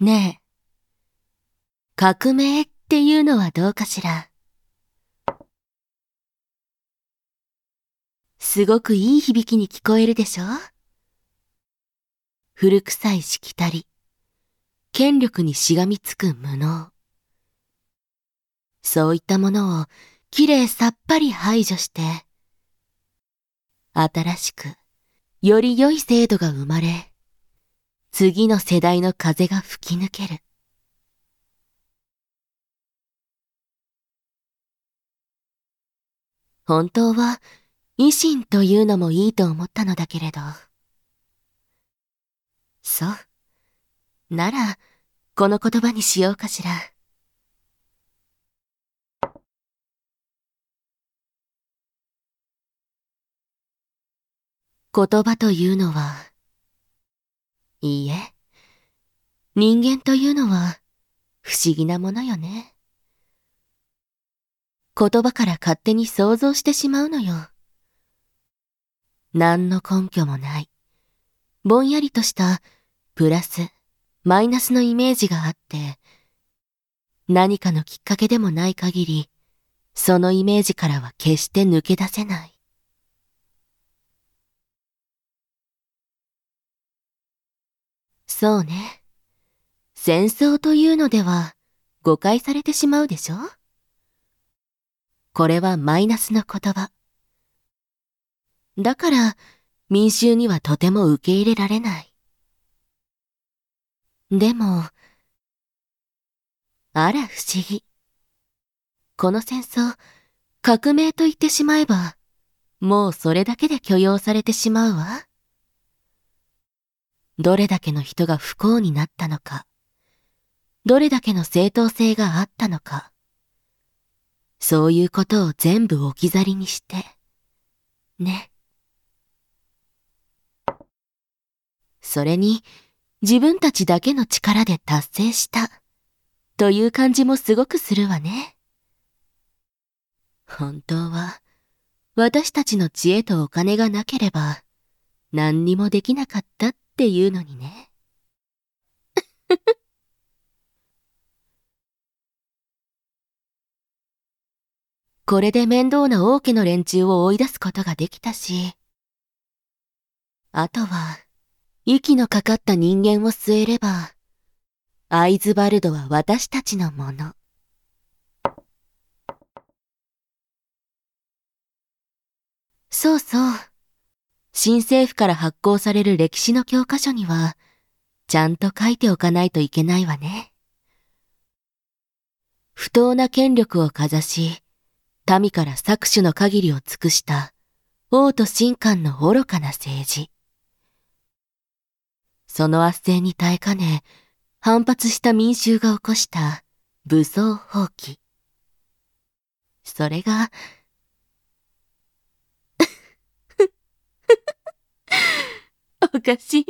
ねえ、革命っていうのはどうかしら？すごくいい響きに聞こえるでしょ？古臭いしきたり、権力にしがみつく無能。そういったものをきれいさっぱり排除して、新しく、より良い制度が生まれ、次の世代の風が吹き抜ける。本当は維新というのもいいと思ったのだけれど。そう。なら、この言葉にしようかしら。言葉というのは、いいえ、人間というのは不思議なものよね。言葉から勝手に想像してしまうのよ。何の根拠もない、ぼんやりとしたプラス、マイナスのイメージがあって、何かのきっかけでもない限り、そのイメージからは決して抜け出せない。そうね。戦争というのでは誤解されてしまうでしょ？これはマイナスの言葉。だから民衆にはとても受け入れられない。でも、あら不思議。この戦争、革命と言ってしまえば、もうそれだけで許容されてしまうわ。どれだけの人が不幸になったのか、どれだけの正当性があったのか、そういうことを全部置き去りにして、ね。それに、自分たちだけの力で達成した、という感じもすごくするわね。本当は、私たちの知恵とお金がなければ、何にもできなかったっていうのにね。これで面倒な王家の連中を追い出すことができたし、あとは、息のかかった人間を据えれば、アイズバルドは私たちのもの。そうそう。新政府から発行される歴史の教科書には、ちゃんと書いておかないといけないわね。不当な権力をかざし、民から搾取の限りを尽くした王と神官の愚かな政治。その圧政に耐えかね、反発した民衆が起こした武装放棄。それが、おかしい。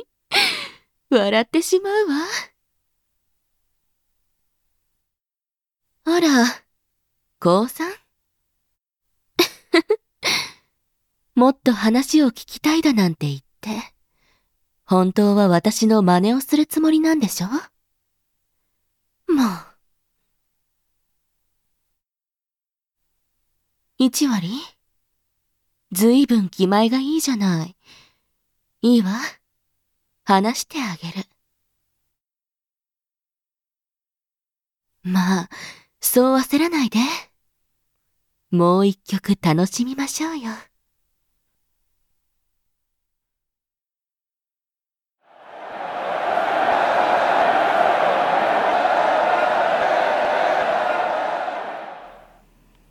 笑ってしまうわ。あら、高さん？もっと話を聞きたいだなんて言って、本当は私の真似をするつもりなんでしょ？もう。一割？ずいぶん気前がいいじゃない。いいわ。話してあげる。まあ、そう焦らないで。もう一曲楽しみましょうよ。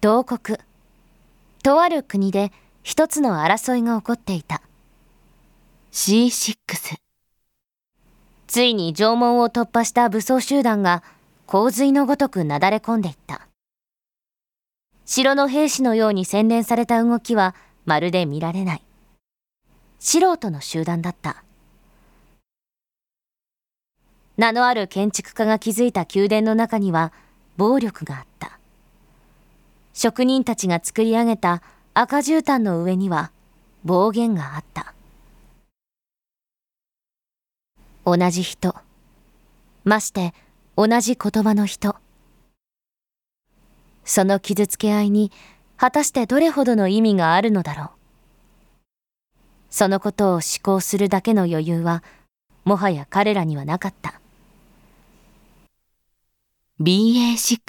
同国。とある国で一つの争いが起こっていた。C6 ついに城門を突破した武装集団が洪水のごとくなだれ込んでいった。城の兵士のように洗練された動きはまるで見られない。素人の集団だった。名のある建築家が築いた宮殿の中には暴力があった。職人たちが作り上げた赤絨毯の上には暴言があった。同じ人、まして同じ言葉の人。その傷つけ合いに果たしてどれほどの意味があるのだろう。そのことを思考するだけの余裕はもはや彼らにはなかった。BA6?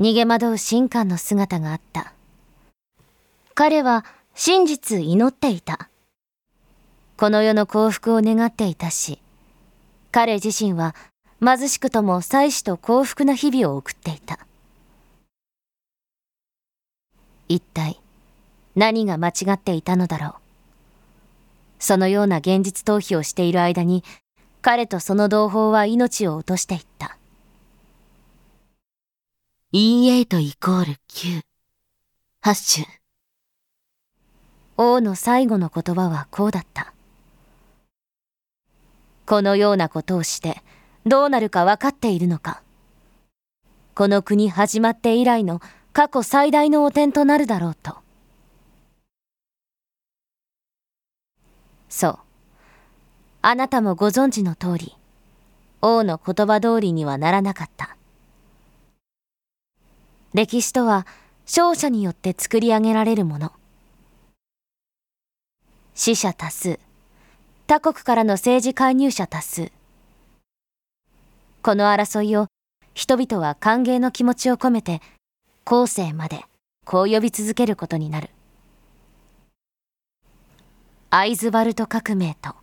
逃げ惑う神官の姿があった。彼は真実祈っていた。この世の幸福を願っていたし、彼自身は貧しくとも妻子と幸福な日々を送っていた。一体何が間違っていたのだろう。そのような現実逃避をしている間に、彼とその同胞は命を落としていった。E8 イコール9。ハッシュ。王の最後の言葉はこうだった。このようなことをしてどうなるか分かっているのか。この国始まって以来の過去最大の汚点となるだろうと。そう。あなたもご存知の通り、王の言葉通りにはならなかった。歴史とは勝者によって作り上げられるもの。死者多数、他国からの政治介入者多数。この争いを人々は歓迎の気持ちを込めて後世までこう呼び続けることになる。アイズバルト革命と